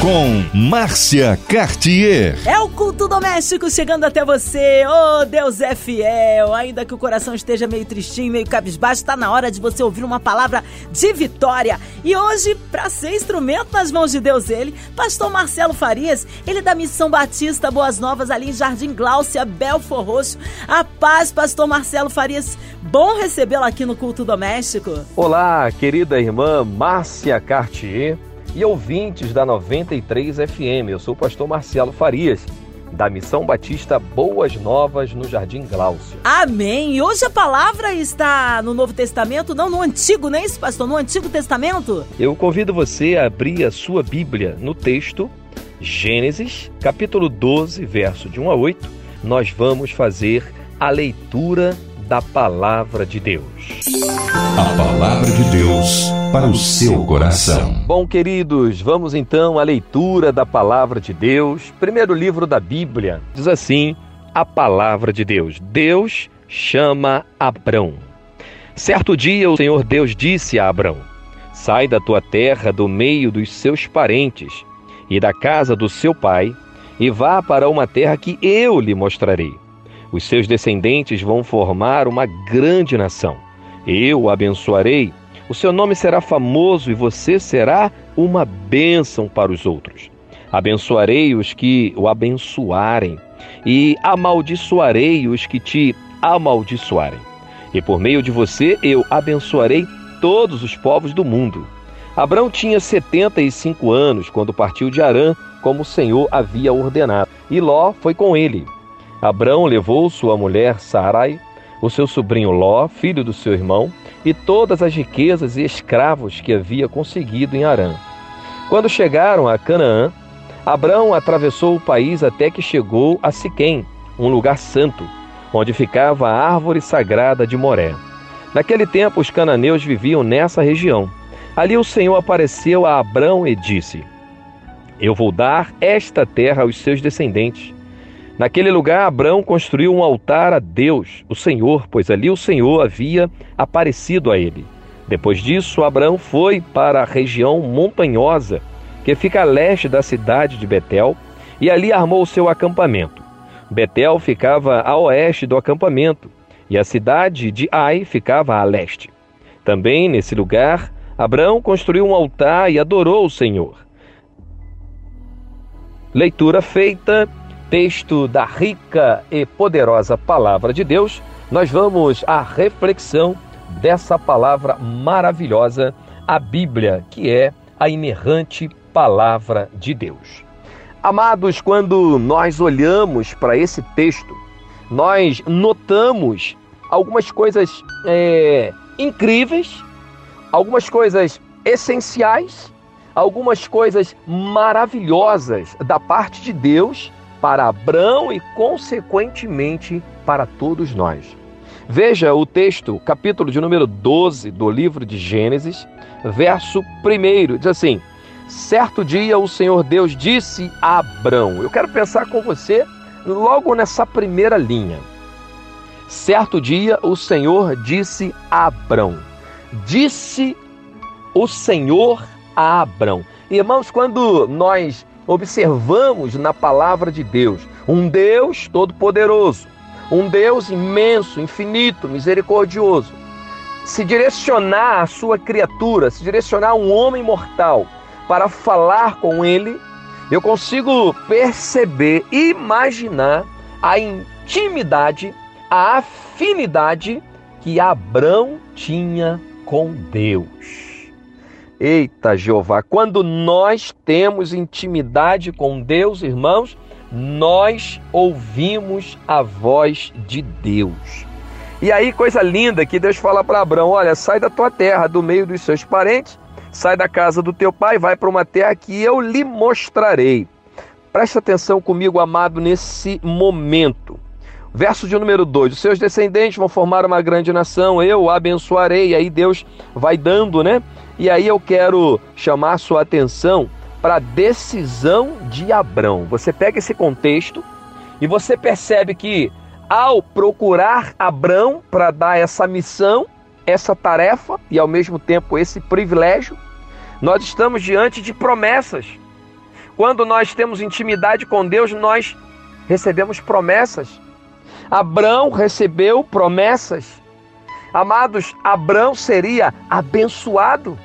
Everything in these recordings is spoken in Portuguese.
com Márcia Cartier. É o culto doméstico chegando até você. Oh, Deus é fiel. Ainda que o coração esteja meio tristinho, meio cabisbaixo, está na hora de você ouvir uma palavra de vitória. E hoje, para ser instrumento nas mãos de Deus, ele, pastor Marcelo Farias, ele da Missão Batista Boas Novas ali em Jardim Gláucia, Belfor Roxo. A paz, pastor Marcelo Farias. Bom recebê-lo aqui no culto doméstico. Olá, querida irmã Márcia Cartier e ouvintes da 93 FM. Eu sou o pastor Marcelo Farias, da Missão Batista Boas Novas no Jardim Gláucio. Amém. E hoje a palavra está no Novo Testamento, não no Antigo, não é isso, pastor? No Antigo Testamento? Eu convido você a abrir a sua Bíblia no texto Gênesis, capítulo 12, verso de 1 a 8. Nós vamos fazer a leitura da palavra de Deus. A palavra de Deus para o seu coração. Bom, queridos, vamos então à leitura da palavra de Deus. Primeiro livro da Bíblia diz assim: a palavra de Deus. Deus chama Abrão. Certo dia o Senhor Deus disse a Abrão: Sai da tua terra, do meio dos seus parentes e da casa do seu pai, e vá para uma terra que eu lhe mostrarei. Os seus descendentes vão formar uma grande nação. Eu o abençoarei, o seu nome será famoso e você será uma bênção para os outros. Abençoarei os que o abençoarem, e amaldiçoarei os que te amaldiçoarem. E por meio de você eu abençoarei todos os povos do mundo. Abraão tinha 75 anos quando partiu de Arã, como o Senhor havia ordenado, e Ló foi com ele. Abrão levou sua mulher Sarai, o seu sobrinho Ló, filho do seu irmão, e todas as riquezas e escravos que havia conseguido em Arã. Quando chegaram a Canaã, Abrão atravessou o país até que chegou a Siquém, um lugar santo, onde ficava a árvore sagrada de Moré. Naquele tempo os cananeus viviam nessa região. Ali o Senhor apareceu a Abrão e disse: Eu vou dar esta terra aos seus descendentes Naquele lugar, Abraão construiu um altar a Deus, o Senhor, pois ali o Senhor havia aparecido a ele. Depois disso, Abraão foi para a região montanhosa que fica a leste da cidade de Betel e ali armou seu acampamento. Betel ficava a oeste do acampamento e a cidade de Ai ficava a leste. Também nesse lugar, Abraão construiu um altar e adorou o Senhor. Leitura feita texto da rica e poderosa palavra de Deus, nós vamos à reflexão dessa palavra maravilhosa, a Bíblia, que é a inerrante palavra de Deus. Amados, quando nós olhamos para esse texto, nós notamos algumas coisas é, incríveis, algumas coisas essenciais, algumas coisas maravilhosas da parte de Deus para Abraão e, consequentemente, para todos nós. Veja o texto, capítulo de número 12 do livro de Gênesis, verso 1, diz assim: Certo dia o Senhor Deus disse a Abraão. Eu quero pensar com você logo nessa primeira linha. Certo dia o Senhor disse a Abraão. Disse o Senhor a Abraão. Irmãos, quando nós observamos na palavra de Deus um Deus todo-poderoso, um Deus imenso, infinito, misericordioso, se direcionar à sua criatura, se direcionar a um homem mortal para falar com ele, eu consigo perceber, imaginar a intimidade, a afinidade que Abraão tinha com Deus. Eita, Jeová, quando nós temos intimidade com Deus, irmãos, nós ouvimos a voz de Deus. E aí, coisa linda que Deus fala para Abraão: olha, sai da tua terra, do meio dos seus parentes, sai da casa do teu pai, vai para uma terra que eu lhe mostrarei. Presta atenção comigo, amado, nesse momento. Verso de número 2: Os seus descendentes vão formar uma grande nação, eu abençoarei. E aí Deus vai dando, né? E aí eu quero chamar a sua atenção para a decisão de Abrão. Você pega esse contexto E você percebe que ao procurar Abrão para dar essa missão, essa tarefa e ao mesmo tempo esse privilégio, nós estamos diante de promessas. Quando nós temos intimidade com Deus, nós recebemos promessas. Abrão recebeu promessas. Amados, Abrão seria abençoado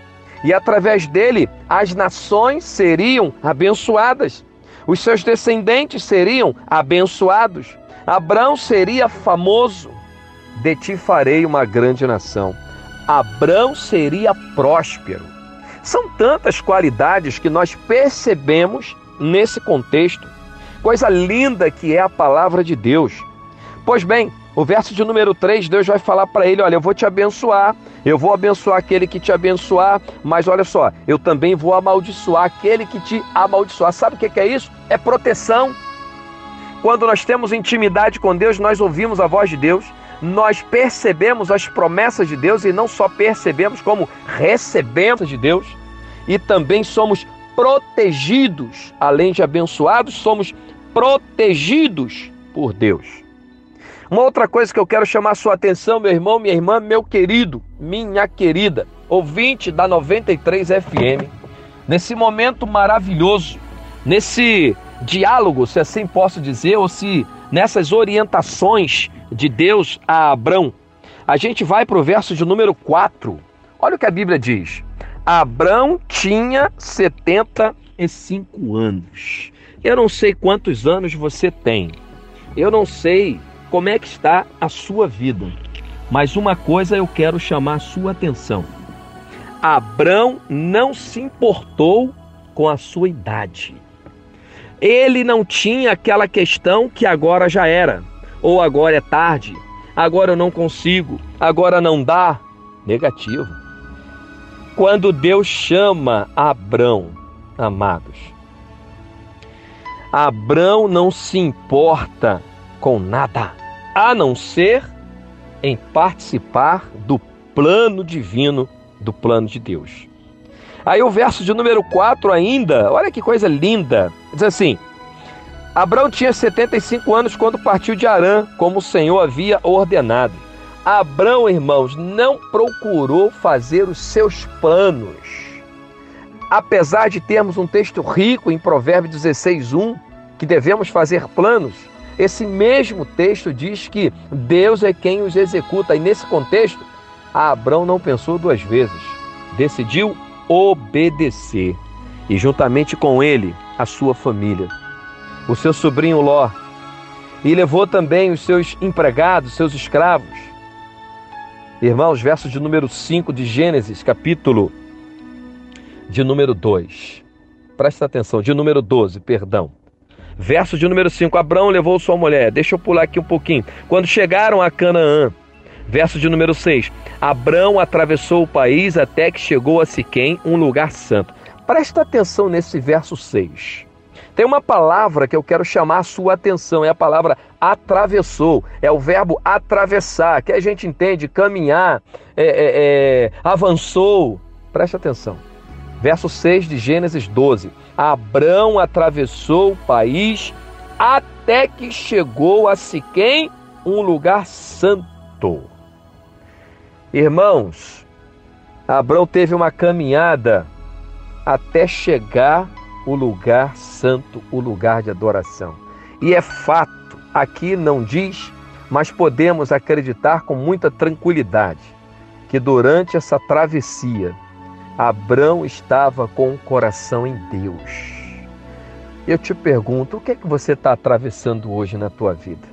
e através dele as nações seriam abençoadas. Os seus descendentes seriam abençoados. Abrão seria famoso. De ti farei uma grande nação. Abrão seria próspero. São tantas qualidades que nós percebemos nesse contexto. Coisa linda que é a palavra de Deus. Pois bem, o verso de número 3, Deus vai falar para ele: Olha, eu vou te abençoar, eu vou abençoar aquele que te abençoar, mas olha só, eu também vou amaldiçoar aquele que te amaldiçoar. Sabe o que é isso? É proteção. Quando nós temos intimidade com Deus, nós ouvimos a voz de Deus, nós percebemos as promessas de Deus e não só percebemos, como recebemos de Deus e também somos protegidos, além de abençoados, somos protegidos por Deus. Uma outra coisa que eu quero chamar a sua atenção, meu irmão, minha irmã, meu querido, minha querida, ouvinte da 93 FM, nesse momento maravilhoso, nesse diálogo, se assim posso dizer, ou se nessas orientações de Deus a Abrão, a gente vai para o verso de número 4. Olha o que a Bíblia diz. Abrão tinha 75 anos. Eu não sei quantos anos você tem. Eu não sei como é que está a sua vida. Mas uma coisa eu quero chamar a sua atenção. Abrão não se importou com a sua idade. Ele não tinha aquela questão que agora já era, ou agora é tarde, agora eu não consigo, agora não dá. Negativo. Quando Deus chama Abrão, amados, Abrão não se importa com nada, a não ser em participar do plano divino, do plano de Deus. Aí o verso de número 4 ainda, olha que coisa linda. Diz assim: Abraão tinha 75 anos quando partiu de Arã, como o Senhor havia ordenado. Abraão, irmãos, não procurou fazer os seus planos. Apesar de termos um texto rico em Provérbios 16:1 que devemos fazer planos, esse mesmo texto diz que Deus é quem os executa, e nesse contexto, Abraão não pensou duas vezes, decidiu obedecer, e juntamente com ele, a sua família, o seu sobrinho Ló, e levou também os seus empregados, seus escravos. Irmãos, versos de número 5 de Gênesis, capítulo de número 2. Presta atenção, de número 12, perdão. Verso de número 5: Abraão levou sua mulher. Deixa eu pular aqui um pouquinho. Quando chegaram a Canaã, verso de número 6: Abraão atravessou o país até que chegou a Siquém, um lugar santo. Presta atenção nesse verso 6. Tem uma palavra que eu quero chamar a sua atenção, é a palavra atravessou, é o verbo atravessar, que a gente entende caminhar, é, é, é, avançou. Presta atenção. Verso 6 de Gênesis 12. Abrão atravessou o país até que chegou a Siquém, um lugar santo. Irmãos, Abrão teve uma caminhada até chegar o lugar santo, o lugar de adoração. E é fato, aqui não diz, mas podemos acreditar com muita tranquilidade que durante essa travessia Abrão estava com o coração em Deus. Eu te pergunto, o que é que você está atravessando hoje na tua vida?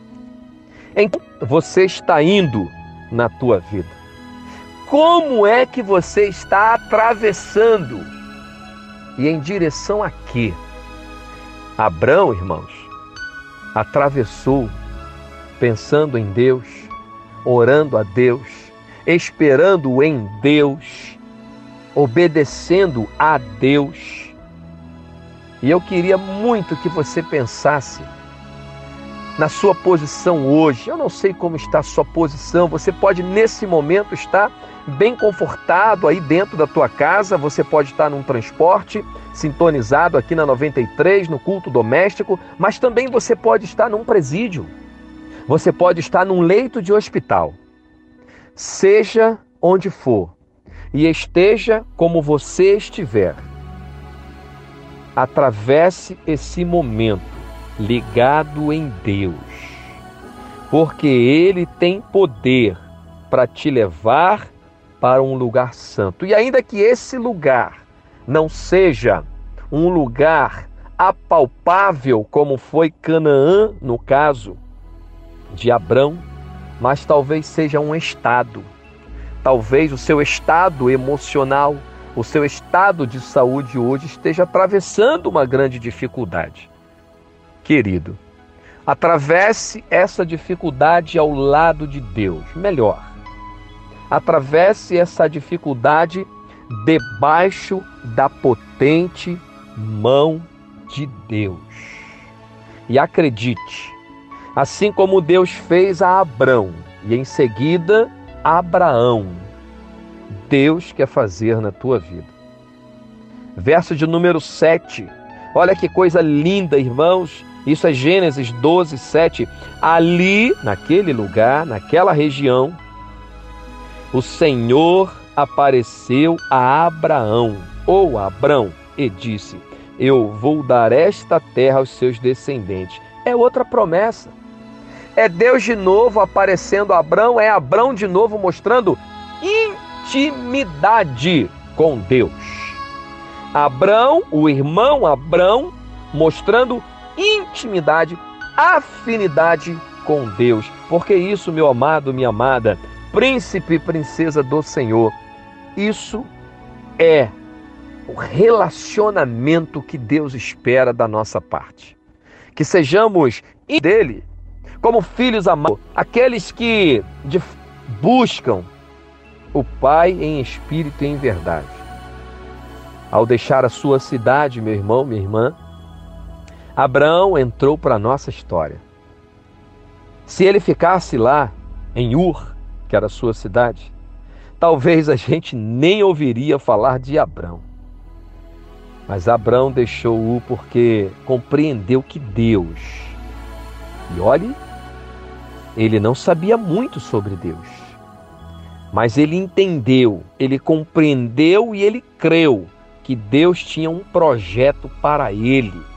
Em que você está indo na tua vida? Como é que você está atravessando? E em direção a quê? Abrão, irmãos, atravessou pensando em Deus, orando a Deus, esperando em Deus obedecendo a Deus. E eu queria muito que você pensasse na sua posição hoje. Eu não sei como está a sua posição. Você pode nesse momento estar bem confortado aí dentro da tua casa, você pode estar num transporte sintonizado aqui na 93, no culto doméstico, mas também você pode estar num presídio. Você pode estar num leito de hospital. Seja onde for e esteja como você estiver. Atravesse esse momento ligado em Deus, porque Ele tem poder para te levar para um lugar santo. E ainda que esse lugar não seja um lugar apalpável, como foi Canaã no caso de Abrão, mas talvez seja um estado. Talvez o seu estado emocional, o seu estado de saúde hoje esteja atravessando uma grande dificuldade querido, atravesse essa dificuldade ao lado de Deus. Melhor, atravesse essa dificuldade debaixo da potente mão de Deus. E acredite, assim como Deus fez a Abrão e em seguida Abraão, Deus quer fazer na tua vida. Verso de número 7. Olha que coisa linda, irmãos isso é Gênesis 12, 7. Ali, naquele lugar, naquela região, o Senhor apareceu a Abraão, ou Abrão, e disse: Eu vou dar esta terra aos seus descendentes. É outra promessa. É Deus de novo aparecendo a Abrão, é Abrão de novo mostrando intimidade com Deus. Abrão, o irmão Abrão, mostrando intimidade, afinidade com Deus. Porque isso, meu amado, minha amada, príncipe e princesa do Senhor, isso é o relacionamento que Deus espera da nossa parte. Que sejamos dele, como filhos amados, aqueles que buscam o Pai em espírito e em verdade. Ao deixar a sua cidade, meu irmão, minha irmã, Abraão entrou para a nossa história. Se ele ficasse lá, em Ur, que era a sua cidade, talvez a gente nem ouviria falar de Abraão. Mas Abraão deixou Ur porque compreendeu que Deus, e olhe, ele não sabia muito sobre Deus, mas ele entendeu, ele compreendeu e ele creu que Deus tinha um projeto para ele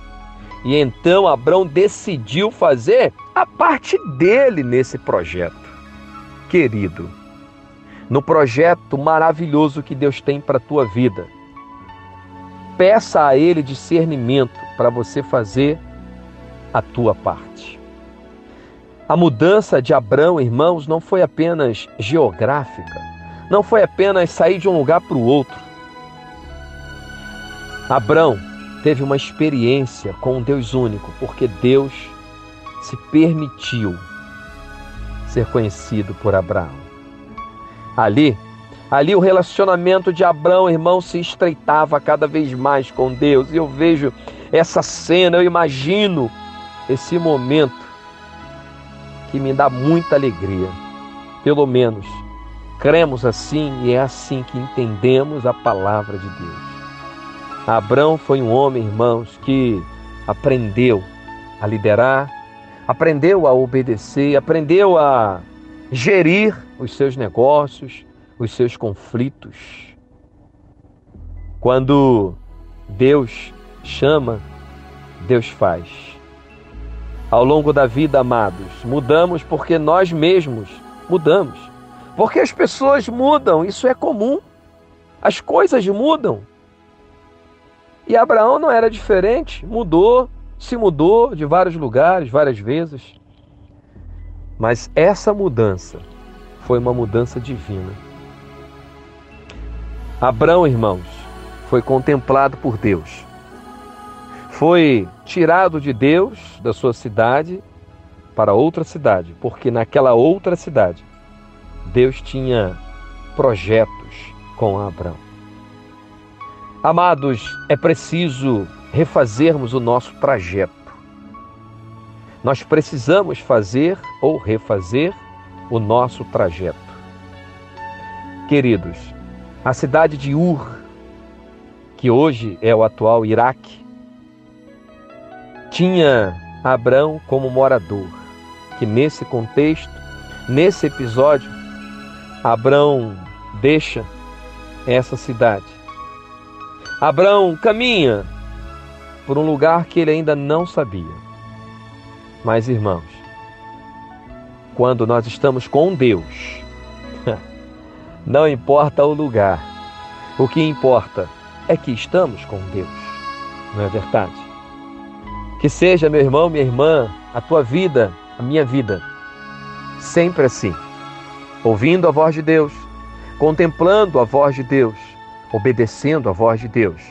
e então Abraão decidiu fazer a parte dele nesse projeto. Querido, no projeto maravilhoso que Deus tem para a tua vida, peça a Ele discernimento para você fazer a tua parte. A mudança de Abraão, irmãos, não foi apenas geográfica, não foi apenas sair de um lugar para o outro. Abraão teve uma experiência com um Deus único, porque Deus se permitiu ser conhecido por Abraão. Ali, ali o relacionamento de Abraão, irmão, se estreitava cada vez mais com Deus. E eu vejo essa cena, eu imagino esse momento que me dá muita alegria. Pelo menos cremos assim e é assim que entendemos a palavra de Deus. Abraão foi um homem, irmãos, que aprendeu a liderar, aprendeu a obedecer, aprendeu a gerir os seus negócios, os seus conflitos. Quando Deus chama, Deus faz. Ao longo da vida, amados, mudamos porque nós mesmos mudamos. Porque as pessoas mudam, isso é comum. As coisas mudam. E Abraão não era diferente, mudou, se mudou de vários lugares, várias vezes. Mas essa mudança foi uma mudança divina. Abraão, irmãos, foi contemplado por Deus. Foi tirado de Deus, da sua cidade, para outra cidade, porque naquela outra cidade Deus tinha projetos com Abraão. Amados, é preciso refazermos o nosso trajeto. nós precisamos fazer ou refazer o nosso trajeto. Queridos, a cidade de Ur, que hoje é o atual Iraque, tinha Abrão como morador, que nesse contexto, nesse episódio, Abrão deixa essa cidade. Abrão caminha por um lugar que ele ainda não sabia. Mas, irmãos, quando nós estamos com Deus, não importa o lugar, o que importa é que estamos com Deus, não é verdade? Que seja, meu irmão, minha irmã, a tua vida, a minha vida, sempre assim, ouvindo a voz de Deus, contemplando a voz de Deus, obedecendo a voz de Deus,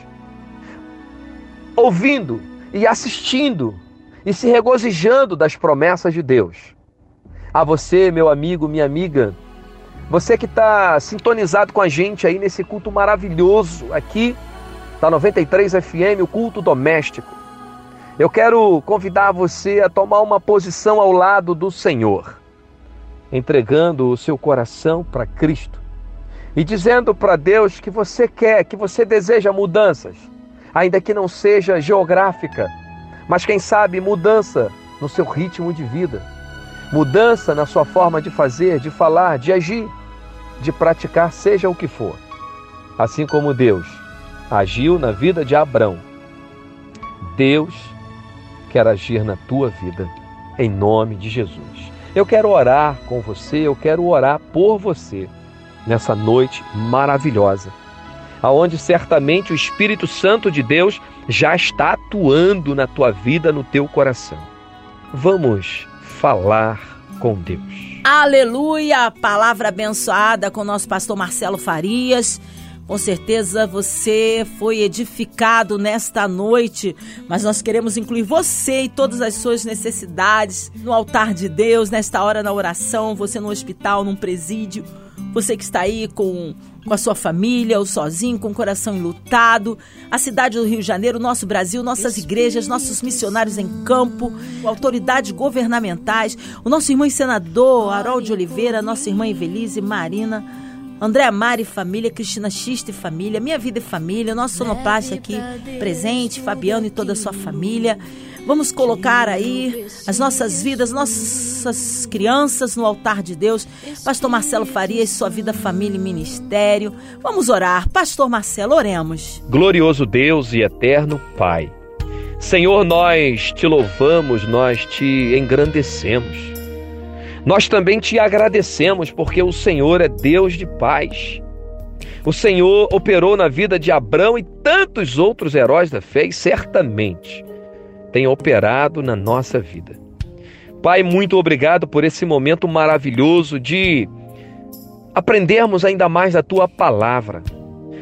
ouvindo e assistindo e se regozijando das promessas de Deus. A você, meu amigo, minha amiga, você que está sintonizado com a gente aí nesse culto maravilhoso aqui da 93 FM, o culto doméstico. Eu quero convidar você a tomar uma posição ao lado do Senhor, entregando o seu coração para Cristo e dizendo para Deus que você quer, que você deseja mudanças, ainda que não seja geográfica, mas quem sabe mudança no seu ritmo de vida, mudança na sua forma de fazer, de falar, de agir, de praticar, seja o que for. Assim como Deus agiu na vida de Abrão, Deus quer agir na tua vida, em nome de Jesus. Eu quero orar com você, eu quero orar por você nessa noite maravilhosa aonde certamente o Espírito Santo de Deus já está atuando na tua vida, no teu coração. Vamos falar com Deus. Aleluia! Palavra abençoada com nosso pastor Marcelo Farias. Com certeza você foi edificado nesta noite, mas nós queremos incluir você e todas as suas necessidades no altar de Deus, nesta hora na oração, você no hospital, num presídio, você que está aí com com a sua família ou sozinho, com o coração enlutado. A cidade do Rio de Janeiro, nosso Brasil, nossas igrejas, nossos missionários em campo, autoridades governamentais, o nosso irmão senador Harold Oliveira, nossa irmã Evelise Marina. André Mari família, Cristina Xista e família, Minha Vida e Família, nosso sonoplasta aqui presente, Fabiano e toda a sua família. Vamos colocar aí as nossas vidas, nossas crianças no altar de Deus. Pastor Marcelo Farias, sua vida, família e ministério. Vamos orar. Pastor Marcelo, oremos. Glorioso Deus e eterno Pai. Senhor, nós te louvamos, nós te engrandecemos. Nós também te agradecemos porque o Senhor é Deus de paz. O Senhor operou na vida de Abraão e tantos outros heróis da fé, e certamente tem operado na nossa vida. Pai, muito obrigado por esse momento maravilhoso de aprendermos ainda mais da tua palavra,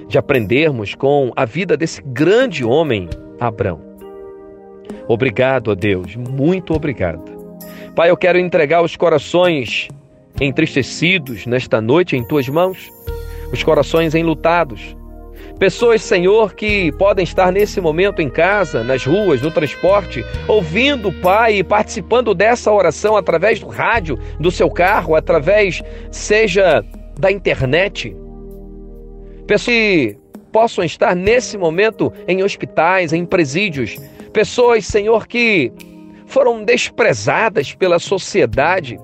de aprendermos com a vida desse grande homem, Abraão. Obrigado a Deus, muito obrigado. Pai, eu quero entregar os corações entristecidos nesta noite em tuas mãos, os corações enlutados, Pessoas, Senhor, que podem estar nesse momento em casa, nas ruas, no transporte, ouvindo o Pai e participando dessa oração através do rádio, do seu carro, através, seja da internet. Pessoas que possam estar nesse momento em hospitais, em presídios. Pessoas, Senhor, que foram desprezadas pela sociedade.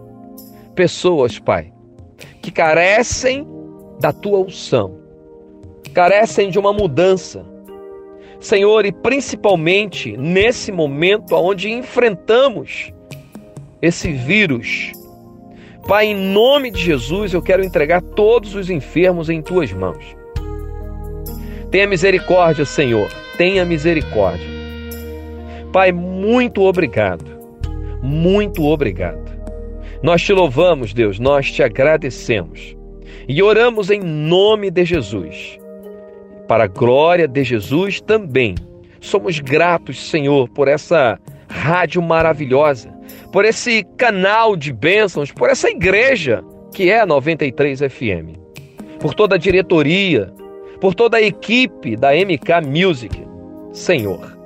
Pessoas, Pai, que carecem da tua unção carecem de uma mudança. Senhor, e principalmente nesse momento onde enfrentamos esse vírus. Pai, em nome de Jesus, eu quero entregar todos os enfermos em tuas mãos. Tenha misericórdia, Senhor, tenha misericórdia. Pai, muito obrigado, muito obrigado. Nós te louvamos, Deus, nós te agradecemos e oramos em nome de Jesus para a glória de Jesus também. Somos gratos, Senhor, por essa rádio maravilhosa, por esse canal de bênçãos, por essa igreja que é a 93 FM, por toda a diretoria, por toda a equipe da MK Music. Senhor,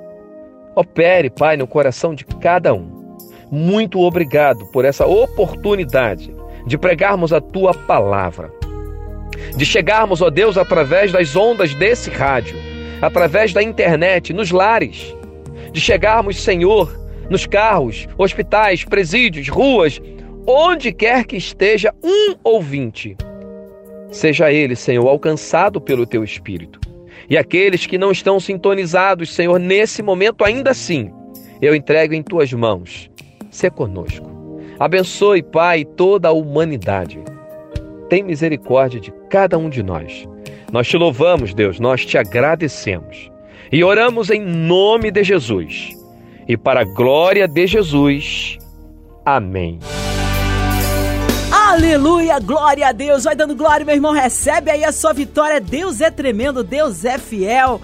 opere, Pai, no coração de cada um. muito obrigado por essa oportunidade de pregarmos a tua palavra, de chegarmos, ó Deus, através das ondas desse rádio, através da internet, nos lares, de chegarmos, Senhor, nos carros, hospitais, presídios, ruas, onde quer que esteja um ouvinte. Seja ele, Senhor, alcançado pelo teu Espírito. E aqueles que não estão sintonizados, Senhor, nesse momento ainda assim, eu entrego em tuas mãos. Se conosco. Abençoe, Pai, toda a humanidade. Tem misericórdia de cada um de nós. Nós te louvamos, Deus, nós te agradecemos. E oramos em nome de Jesus. E para a glória de Jesus. Amém. Aleluia, glória a Deus. Vai dando glória, meu irmão. Recebe aí a sua vitória. Deus é tremendo, Deus é fiel.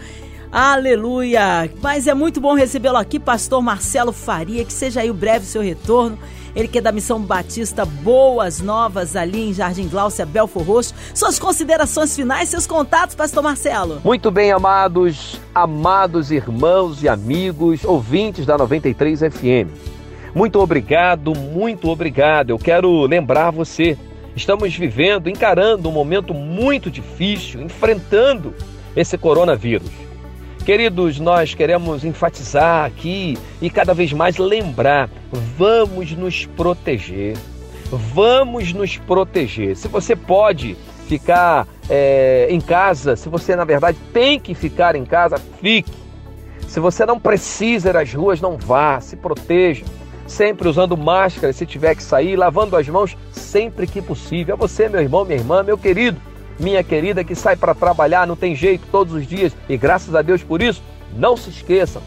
Aleluia. Mas é muito bom recebê-lo aqui, pastor Marcelo Faria. Que seja aí o breve seu retorno. Ele que é da Missão Batista Boas Novas, ali em Jardim Gláucia, Belfor Roxo. Suas considerações finais, seus contatos, pastor Marcelo. Muito bem, amados, amados irmãos e amigos, ouvintes da 93 FM. Muito obrigado, muito obrigado. Eu quero lembrar você, estamos vivendo, encarando um momento muito difícil, enfrentando esse coronavírus. Queridos, nós queremos enfatizar aqui e cada vez mais lembrar: vamos nos proteger. Vamos nos proteger. Se você pode ficar é, em casa, se você na verdade tem que ficar em casa, fique. Se você não precisa ir às ruas, não vá, se proteja sempre usando máscara se tiver que sair, lavando as mãos sempre que possível. A você, meu irmão, minha irmã, meu querido, minha querida que sai para trabalhar, não tem jeito todos os dias e graças a Deus por isso, não se esqueçam.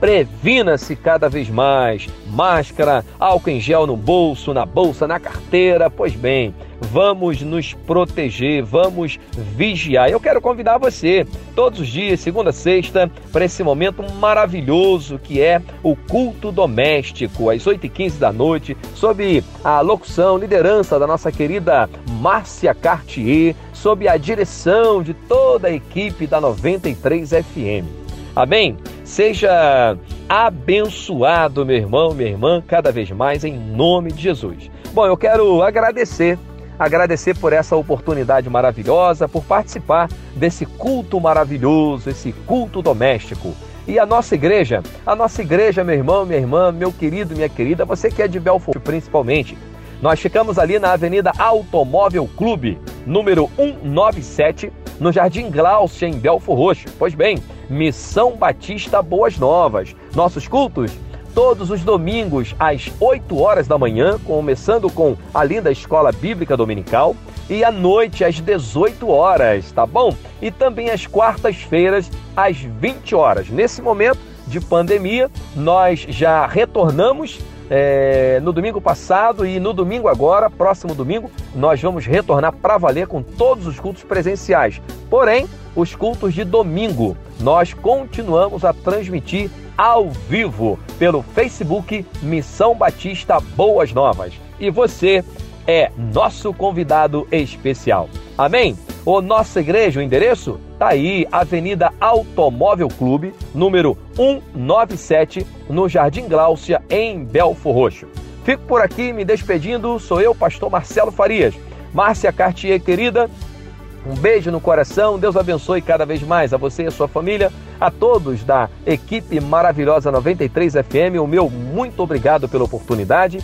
Previna-se cada vez mais. Máscara, álcool em gel no bolso, na bolsa, na carteira. Pois bem, vamos nos proteger, vamos vigiar. Eu quero convidar você, todos os dias, segunda a sexta, para esse momento maravilhoso que é o culto doméstico, às 8h15 da noite, sob a locução, liderança da nossa querida Márcia Cartier, sob a direção de toda a equipe da 93 FM. Amém? Seja abençoado, meu irmão, minha irmã, cada vez mais em nome de Jesus. Bom, eu quero agradecer agradecer por essa oportunidade maravilhosa, por participar desse culto maravilhoso, esse culto doméstico. E a nossa igreja, a nossa igreja, meu irmão, minha irmã, meu querido, minha querida, você que é de Belfort principalmente, nós ficamos ali na Avenida Automóvel Clube, número 197, no Jardim Glaucia, em Belfort Roxo. Pois bem, Missão Batista Boas Novas. Nossos cultos todos os domingos às 8 horas da manhã, começando com a linda Escola Bíblica Dominical, e à noite às 18 horas, tá bom? E também às quartas-feiras às 20 horas. Nesse momento de pandemia, nós já retornamos é, no domingo passado e no domingo agora, próximo domingo, nós vamos retornar para valer com todos os cultos presenciais. Porém, os cultos de domingo, nós continuamos a transmitir ao vivo pelo Facebook Missão Batista Boas Novas. E você é nosso convidado especial. Amém? O nossa igreja, o endereço? Tá aí, Avenida Automóvel Clube, número 197, no Jardim Gláucia, em Belfor Roxo. Fico por aqui me despedindo, sou eu, pastor Marcelo Farias. Márcia Cartier, querida, um beijo no coração, Deus abençoe cada vez mais a você e a sua família, a todos da equipe maravilhosa 93 FM, o meu muito obrigado pela oportunidade.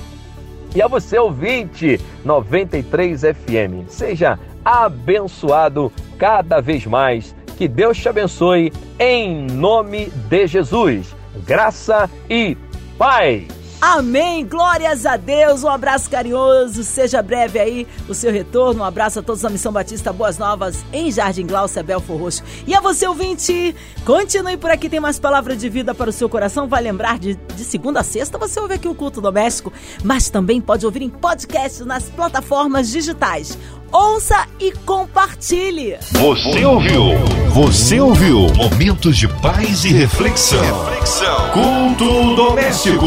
E a você, ouvinte 93 FM, seja abençoado cada vez mais. Que Deus te abençoe em nome de Jesus. Graça e paz. Amém, glórias a Deus, um abraço carinhoso, seja breve aí o seu retorno, um abraço a todos da Missão Batista Boas Novas em Jardim Glaucia, Belfor Roxo. E a você ouvinte, continue por aqui, tem mais palavra de vida para o seu coração, vai lembrar de, de segunda a sexta você ouve aqui o Culto Doméstico, mas também pode ouvir em podcast nas plataformas digitais. Ouça e compartilhe. Você ouviu? Você ouviu? Momentos de paz e reflexão. Reflexão. Culto doméstico.